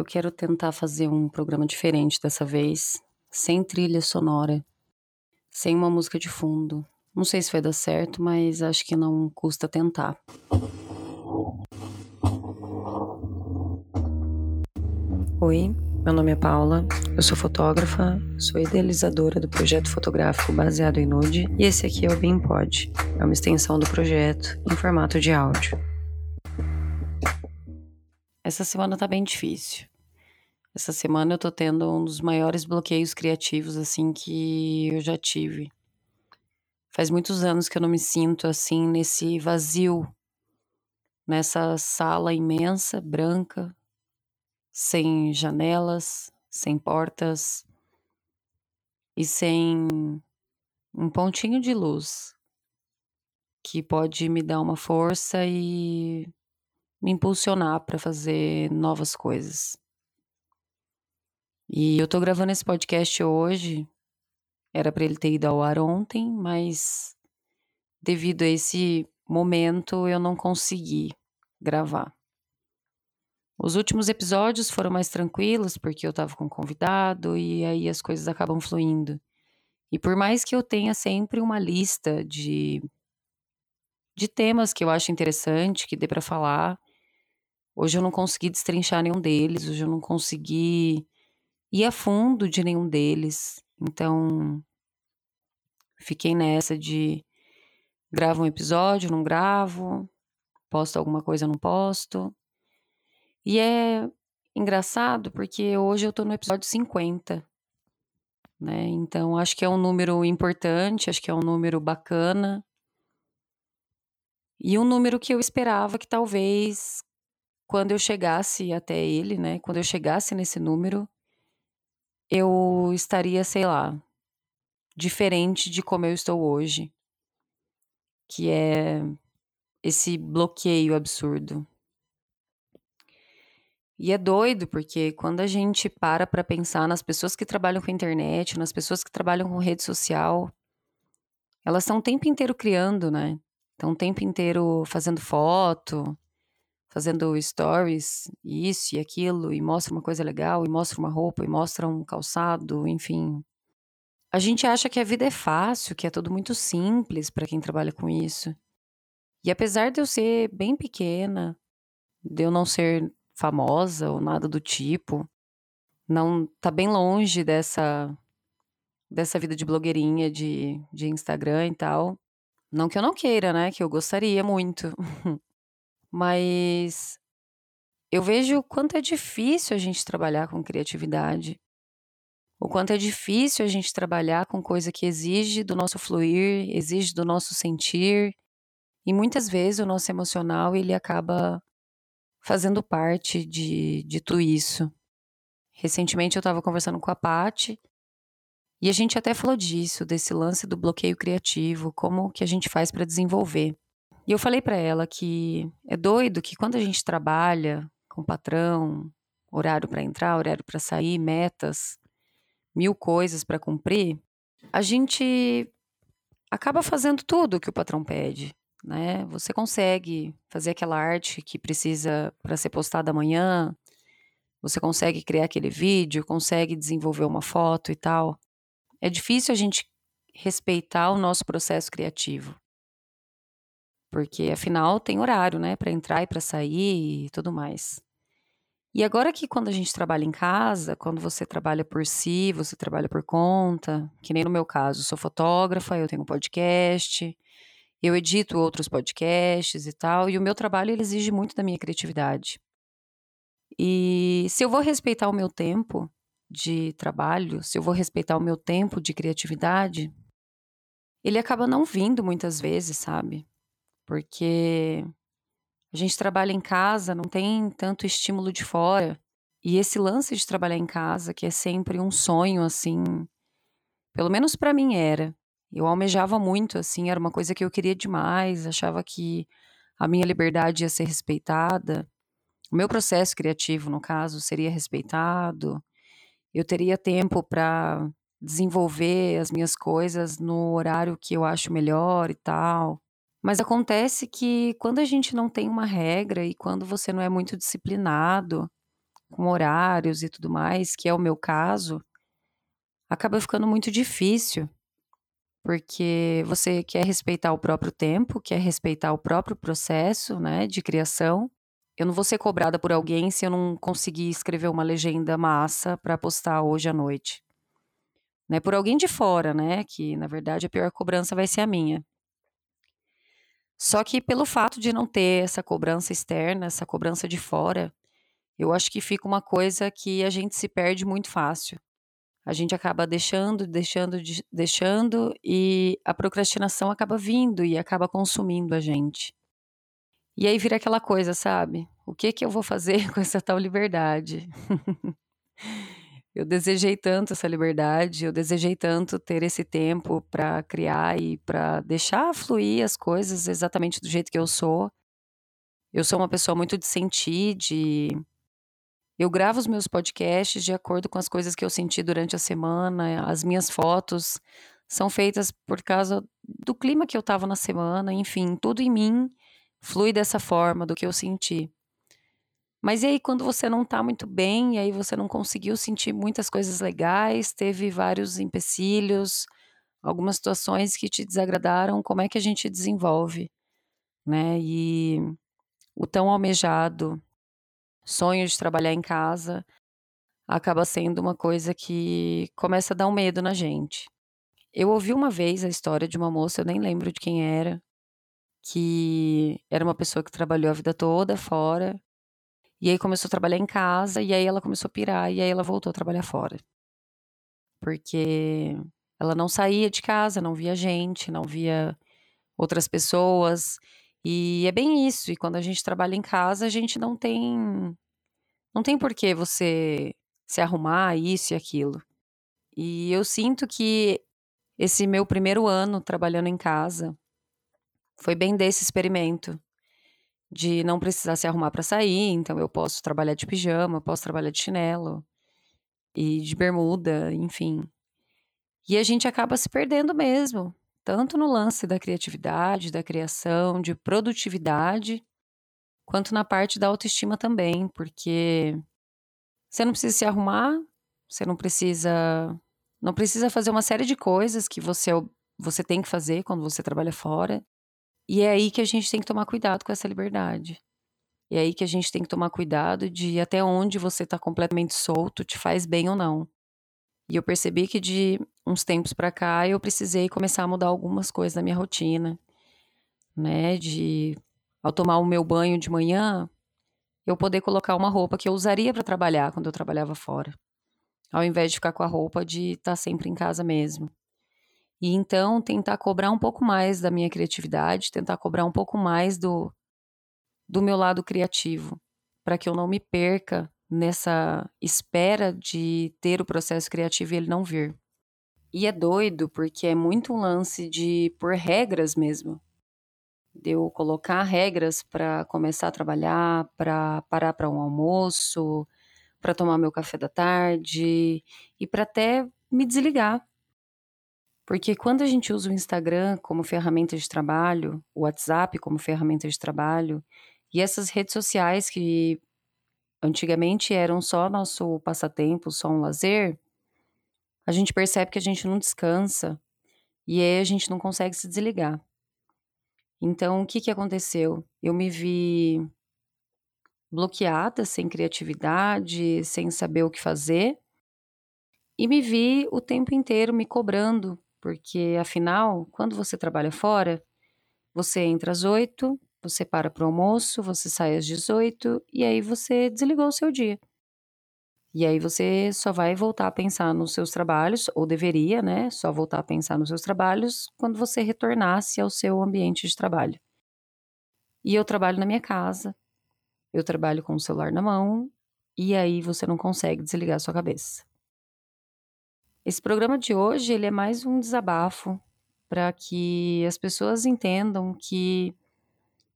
Eu quero tentar fazer um programa diferente dessa vez, sem trilha sonora, sem uma música de fundo. Não sei se vai dar certo, mas acho que não custa tentar. Oi, meu nome é Paula, eu sou fotógrafa, sou idealizadora do projeto fotográfico baseado em nude e esse aqui é o BeamPod, é uma extensão do projeto em formato de áudio. Essa semana tá bem difícil. Essa semana eu tô tendo um dos maiores bloqueios criativos assim que eu já tive. Faz muitos anos que eu não me sinto assim nesse vazio, nessa sala imensa, branca, sem janelas, sem portas e sem um pontinho de luz que pode me dar uma força e me impulsionar para fazer novas coisas. E eu tô gravando esse podcast hoje. Era para ele ter ido ao ar ontem, mas devido a esse momento eu não consegui gravar. Os últimos episódios foram mais tranquilos porque eu tava com um convidado e aí as coisas acabam fluindo. E por mais que eu tenha sempre uma lista de de temas que eu acho interessante, que dê para falar, hoje eu não consegui destrinchar nenhum deles, hoje eu não consegui ir a fundo de nenhum deles. Então, fiquei nessa de gravo um episódio, não gravo, posto alguma coisa, não posto. E é engraçado porque hoje eu tô no episódio 50. Né? Então, acho que é um número importante, acho que é um número bacana. E um número que eu esperava que talvez quando eu chegasse até ele, né, quando eu chegasse nesse número, eu estaria, sei lá, diferente de como eu estou hoje, que é esse bloqueio absurdo. E é doido, porque quando a gente para para pensar nas pessoas que trabalham com internet, nas pessoas que trabalham com rede social, elas estão o tempo inteiro criando, né? Estão o tempo inteiro fazendo foto, fazendo stories, isso e aquilo, e mostra uma coisa legal, e mostra uma roupa, e mostra um calçado, enfim. A gente acha que a vida é fácil, que é tudo muito simples para quem trabalha com isso. E apesar de eu ser bem pequena, de eu não ser famosa ou nada do tipo, não tá bem longe dessa dessa vida de blogueirinha de, de Instagram e tal. Não que eu não queira, né? Que eu gostaria muito. Mas eu vejo o quanto é difícil a gente trabalhar com criatividade. O quanto é difícil a gente trabalhar com coisa que exige do nosso fluir, exige do nosso sentir. E muitas vezes o nosso emocional ele acaba fazendo parte de, de tudo isso. Recentemente eu estava conversando com a Pati e a gente até falou disso, desse lance do bloqueio criativo, como que a gente faz para desenvolver. E eu falei para ela que é doido que quando a gente trabalha com patrão, horário para entrar, horário para sair, metas, mil coisas para cumprir, a gente acaba fazendo tudo que o patrão pede, né? Você consegue fazer aquela arte que precisa para ser postada amanhã, você consegue criar aquele vídeo, consegue desenvolver uma foto e tal. É difícil a gente respeitar o nosso processo criativo. Porque afinal tem horário, né, para entrar e para sair e tudo mais. E agora que quando a gente trabalha em casa, quando você trabalha por si, você trabalha por conta, que nem no meu caso, sou fotógrafa, eu tenho um podcast, eu edito outros podcasts e tal, e o meu trabalho exige muito da minha criatividade. E se eu vou respeitar o meu tempo de trabalho, se eu vou respeitar o meu tempo de criatividade, ele acaba não vindo muitas vezes, sabe? Porque a gente trabalha em casa, não tem tanto estímulo de fora. E esse lance de trabalhar em casa, que é sempre um sonho, assim, pelo menos para mim era. Eu almejava muito, assim, era uma coisa que eu queria demais, achava que a minha liberdade ia ser respeitada, o meu processo criativo, no caso, seria respeitado, eu teria tempo para desenvolver as minhas coisas no horário que eu acho melhor e tal. Mas acontece que quando a gente não tem uma regra e quando você não é muito disciplinado, com horários e tudo mais, que é o meu caso, acaba ficando muito difícil, porque você quer respeitar o próprio tempo, quer respeitar o próprio processo, né, de criação. Eu não vou ser cobrada por alguém se eu não conseguir escrever uma legenda massa para postar hoje à noite. Né, por alguém de fora, né, que na verdade a pior cobrança vai ser a minha. Só que pelo fato de não ter essa cobrança externa, essa cobrança de fora, eu acho que fica uma coisa que a gente se perde muito fácil. A gente acaba deixando, deixando, deixando e a procrastinação acaba vindo e acaba consumindo a gente. E aí vira aquela coisa, sabe? O que que eu vou fazer com essa tal liberdade? eu desejei tanto essa liberdade, eu desejei tanto ter esse tempo para criar e para deixar fluir as coisas exatamente do jeito que eu sou. Eu sou uma pessoa muito de sentir, de eu gravo os meus podcasts de acordo com as coisas que eu senti durante a semana, as minhas fotos são feitas por causa do clima que eu estava na semana, enfim, tudo em mim flui dessa forma do que eu senti. Mas e aí, quando você não tá muito bem, e aí você não conseguiu sentir muitas coisas legais, teve vários empecilhos, algumas situações que te desagradaram, como é que a gente desenvolve, né? E o tão almejado sonho de trabalhar em casa acaba sendo uma coisa que começa a dar um medo na gente. Eu ouvi uma vez a história de uma moça, eu nem lembro de quem era, que era uma pessoa que trabalhou a vida toda fora e aí começou a trabalhar em casa, e aí ela começou a pirar, e aí ela voltou a trabalhar fora. Porque ela não saía de casa, não via gente, não via outras pessoas. E é bem isso. E quando a gente trabalha em casa, a gente não tem. Não tem por que você se arrumar isso e aquilo. E eu sinto que esse meu primeiro ano trabalhando em casa foi bem desse experimento de não precisar se arrumar para sair, então eu posso trabalhar de pijama, posso trabalhar de chinelo e de bermuda, enfim. E a gente acaba se perdendo mesmo, tanto no lance da criatividade, da criação, de produtividade, quanto na parte da autoestima também, porque você não precisa se arrumar, você não precisa não precisa fazer uma série de coisas que você você tem que fazer quando você trabalha fora. E é aí que a gente tem que tomar cuidado com essa liberdade. É aí que a gente tem que tomar cuidado de até onde você está completamente solto, te faz bem ou não. E eu percebi que de uns tempos para cá eu precisei começar a mudar algumas coisas na minha rotina, né? De ao tomar o meu banho de manhã, eu poder colocar uma roupa que eu usaria para trabalhar quando eu trabalhava fora, ao invés de ficar com a roupa de estar tá sempre em casa mesmo. E então tentar cobrar um pouco mais da minha criatividade, tentar cobrar um pouco mais do, do meu lado criativo, para que eu não me perca nessa espera de ter o processo criativo e ele não vir. E é doido porque é muito um lance de por regras mesmo. De eu colocar regras para começar a trabalhar, para parar para um almoço, para tomar meu café da tarde e para até me desligar porque quando a gente usa o Instagram como ferramenta de trabalho, o WhatsApp como ferramenta de trabalho, e essas redes sociais que antigamente eram só nosso passatempo, só um lazer, a gente percebe que a gente não descansa e aí a gente não consegue se desligar. Então, o que, que aconteceu? Eu me vi bloqueada, sem criatividade, sem saber o que fazer, e me vi o tempo inteiro me cobrando porque afinal, quando você trabalha fora, você entra às 8, você para para o almoço, você sai às 18 e aí você desligou o seu dia. E aí você só vai voltar a pensar nos seus trabalhos, ou deveria, né? Só voltar a pensar nos seus trabalhos quando você retornasse ao seu ambiente de trabalho. E eu trabalho na minha casa, eu trabalho com o celular na mão, e aí você não consegue desligar a sua cabeça. Esse programa de hoje ele é mais um desabafo para que as pessoas entendam que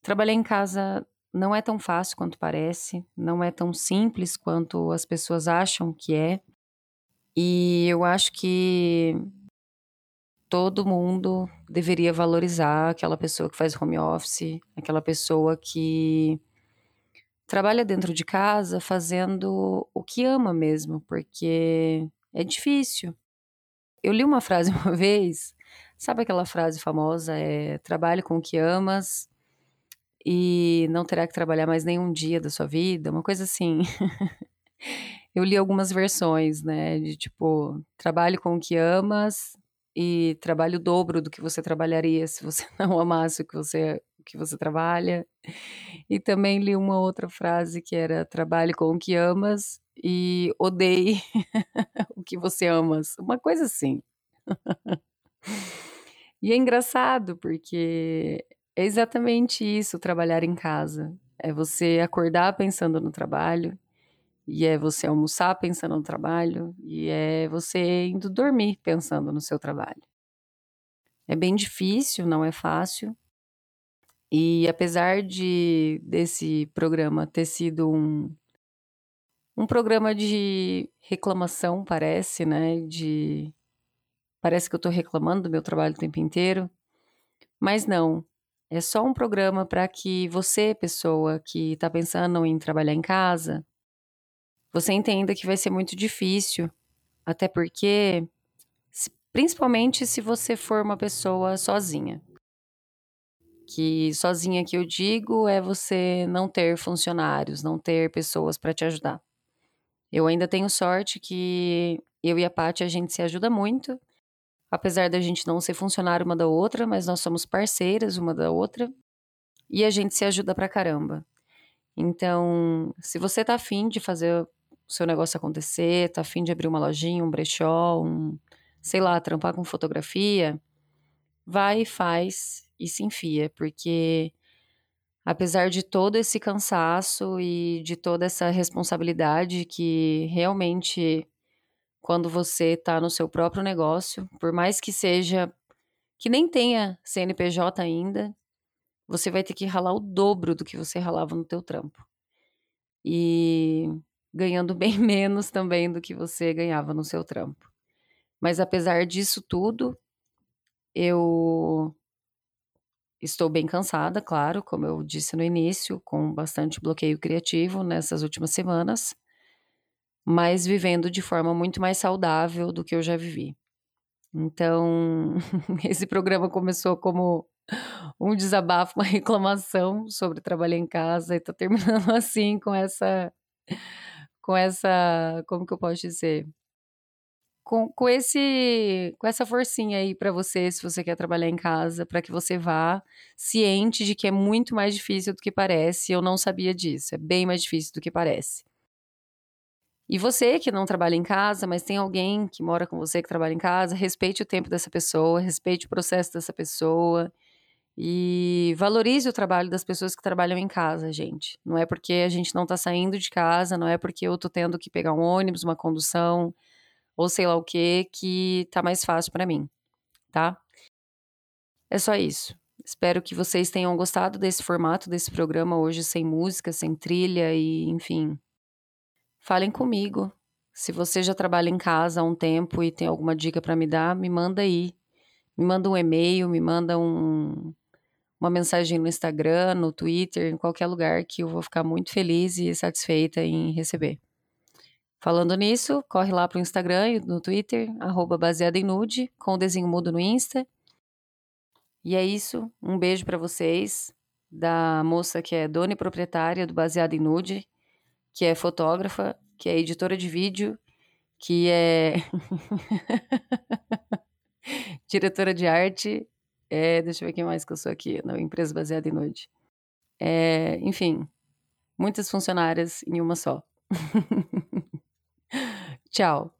trabalhar em casa não é tão fácil quanto parece, não é tão simples quanto as pessoas acham que é. E eu acho que todo mundo deveria valorizar aquela pessoa que faz home office, aquela pessoa que trabalha dentro de casa fazendo o que ama mesmo, porque é difícil. Eu li uma frase uma vez, sabe aquela frase famosa, é trabalhe com o que amas e não terá que trabalhar mais nenhum dia da sua vida, uma coisa assim. eu li algumas versões, né, de tipo, trabalhe com o que amas e trabalhe o dobro do que você trabalharia se você não amasse o que você, que você trabalha. E também li uma outra frase que era trabalhe com o que amas e odeie o que você amas. Uma coisa assim. e é engraçado porque é exatamente isso trabalhar em casa. É você acordar pensando no trabalho, e é você almoçar pensando no trabalho, e é você indo dormir pensando no seu trabalho. É bem difícil, não é fácil, e apesar de desse programa ter sido um, um programa de reclamação, parece, né? De parece que eu estou reclamando do meu trabalho o tempo inteiro, mas não. É só um programa para que você, pessoa que está pensando em trabalhar em casa, você entenda que vai ser muito difícil, até porque, principalmente se você for uma pessoa sozinha que sozinha que eu digo é você não ter funcionários, não ter pessoas para te ajudar. Eu ainda tenho sorte que eu e a Paty a gente se ajuda muito, apesar da gente não ser funcionário uma da outra, mas nós somos parceiras uma da outra e a gente se ajuda pra caramba. Então, se você tá afim de fazer o seu negócio acontecer, tá afim de abrir uma lojinha, um brechó, um, sei lá, trampar com fotografia, vai e faz e se enfia, porque apesar de todo esse cansaço e de toda essa responsabilidade que realmente quando você está no seu próprio negócio, por mais que seja que nem tenha CNPJ ainda, você vai ter que ralar o dobro do que você ralava no teu trampo. E ganhando bem menos também do que você ganhava no seu trampo. Mas apesar disso tudo, eu Estou bem cansada, claro, como eu disse no início, com bastante bloqueio criativo nessas últimas semanas, mas vivendo de forma muito mais saudável do que eu já vivi. Então, esse programa começou como um desabafo, uma reclamação sobre trabalhar em casa e está terminando assim com essa com essa, como que eu posso dizer? Com, com, esse, com essa forcinha aí para você, se você quer trabalhar em casa, para que você vá ciente de que é muito mais difícil do que parece. Eu não sabia disso, é bem mais difícil do que parece. E você que não trabalha em casa, mas tem alguém que mora com você que trabalha em casa, respeite o tempo dessa pessoa, respeite o processo dessa pessoa e valorize o trabalho das pessoas que trabalham em casa, gente. Não é porque a gente não tá saindo de casa, não é porque eu tô tendo que pegar um ônibus, uma condução, ou sei lá o que, que tá mais fácil para mim, tá? É só isso. Espero que vocês tenham gostado desse formato desse programa hoje sem música, sem trilha e, enfim. Falem comigo. Se você já trabalha em casa há um tempo e tem alguma dica para me dar, me manda aí. Me manda um e-mail, me manda um, uma mensagem no Instagram, no Twitter, em qualquer lugar que eu vou ficar muito feliz e satisfeita em receber. Falando nisso, corre lá pro Instagram e no Twitter, arroba baseada em nude, com o desenho mudo no Insta. E é isso, um beijo para vocês, da moça que é dona e proprietária do Baseado em Nude, que é fotógrafa, que é editora de vídeo, que é diretora de arte, é, deixa eu ver quem mais que eu sou aqui, na empresa baseada em nude. É, enfim, muitas funcionárias em uma só. Ciao.